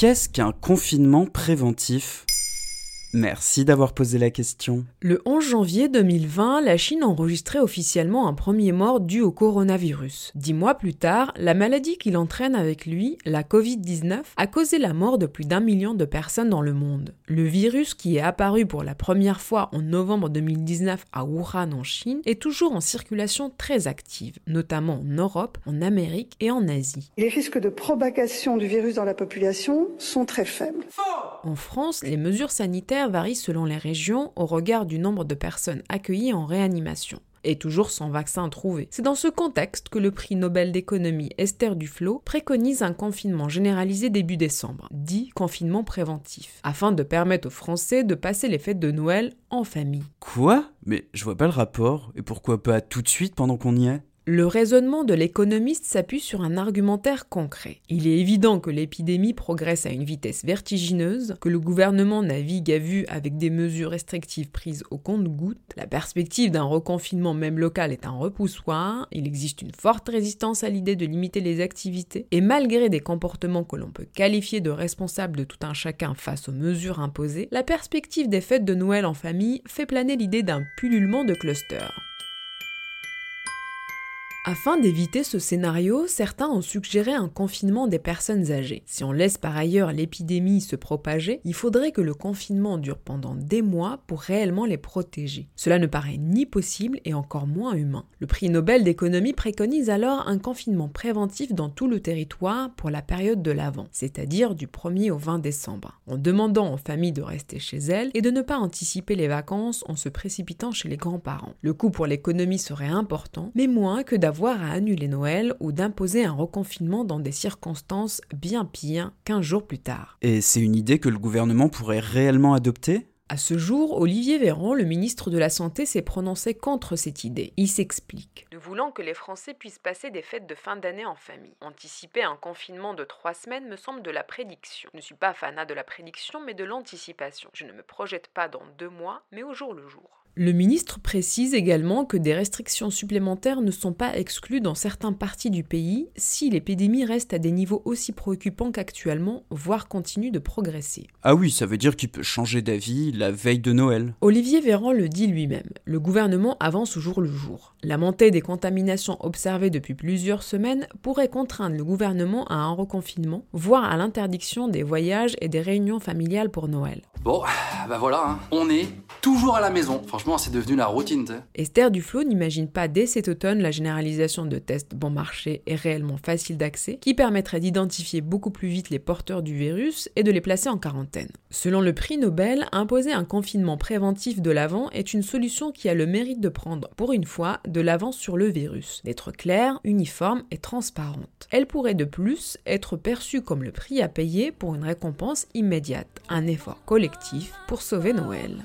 Qu'est-ce qu'un confinement préventif? Merci d'avoir posé la question. Le 11 janvier 2020, la Chine enregistrait officiellement un premier mort dû au coronavirus. Dix mois plus tard, la maladie qu'il entraîne avec lui, la Covid-19, a causé la mort de plus d'un million de personnes dans le monde. Le virus qui est apparu pour la première fois en novembre 2019 à Wuhan en Chine est toujours en circulation très active, notamment en Europe, en Amérique et en Asie. Les risques de propagation du virus dans la population sont très faibles. En France, les mesures sanitaires varie selon les régions au regard du nombre de personnes accueillies en réanimation. Et toujours sans vaccin trouvé. C'est dans ce contexte que le prix Nobel d'économie Esther Duflo préconise un confinement généralisé début décembre, dit confinement préventif, afin de permettre aux Français de passer les fêtes de Noël en famille. Quoi? Mais je vois pas le rapport, et pourquoi pas tout de suite pendant qu'on y est? Le raisonnement de l'économiste s'appuie sur un argumentaire concret. Il est évident que l'épidémie progresse à une vitesse vertigineuse, que le gouvernement navigue à vue avec des mesures restrictives prises au compte-gouttes, la perspective d'un reconfinement même local est un repoussoir, il existe une forte résistance à l'idée de limiter les activités, et malgré des comportements que l'on peut qualifier de responsables de tout un chacun face aux mesures imposées, la perspective des fêtes de Noël en famille fait planer l'idée d'un pullulement de clusters. Afin d'éviter ce scénario, certains ont suggéré un confinement des personnes âgées. Si on laisse par ailleurs l'épidémie se propager, il faudrait que le confinement dure pendant des mois pour réellement les protéger. Cela ne paraît ni possible et encore moins humain. Le prix Nobel d'économie préconise alors un confinement préventif dans tout le territoire pour la période de l'Avent, c'est-à-dire du 1er au 20 décembre, en demandant aux familles de rester chez elles et de ne pas anticiper les vacances en se précipitant chez les grands-parents. Le coût pour l'économie serait important, mais moins que d'avoir à annuler Noël ou d'imposer un reconfinement dans des circonstances bien pires qu'un jour plus tard. Et c'est une idée que le gouvernement pourrait réellement adopter? À ce jour, Olivier Véran, le ministre de la Santé, s'est prononcé contre cette idée. Il s'explique. Nous voulons que les Français puissent passer des fêtes de fin d'année en famille. Anticiper un confinement de trois semaines me semble de la prédiction. Je ne suis pas fanat de la prédiction, mais de l'anticipation. Je ne me projette pas dans deux mois, mais au jour le jour. Le ministre précise également que des restrictions supplémentaires ne sont pas exclues dans certaines parties du pays si l'épidémie reste à des niveaux aussi préoccupants qu'actuellement, voire continue de progresser. Ah oui, ça veut dire qu'il peut changer d'avis la veille de Noël. Olivier Véran le dit lui-même. Le gouvernement avance au jour le jour. La montée des contaminations observées depuis plusieurs semaines pourrait contraindre le gouvernement à un reconfinement, voire à l'interdiction des voyages et des réunions familiales pour Noël. Bon, bah voilà, hein. on est toujours à la maison. Franchement, c'est devenu la routine. Esther Duflo n'imagine pas dès cet automne la généralisation de tests bon marché et réellement faciles d'accès qui permettrait d'identifier beaucoup plus vite les porteurs du virus et de les placer en quarantaine. Selon le prix Nobel, imposer un confinement préventif de l'avant est une solution qui a le mérite de prendre, pour une fois, de l'avance sur le virus, d'être claire, uniforme et transparente. Elle pourrait de plus être perçue comme le prix à payer pour une récompense immédiate, un effort collectif pour sauver Noël.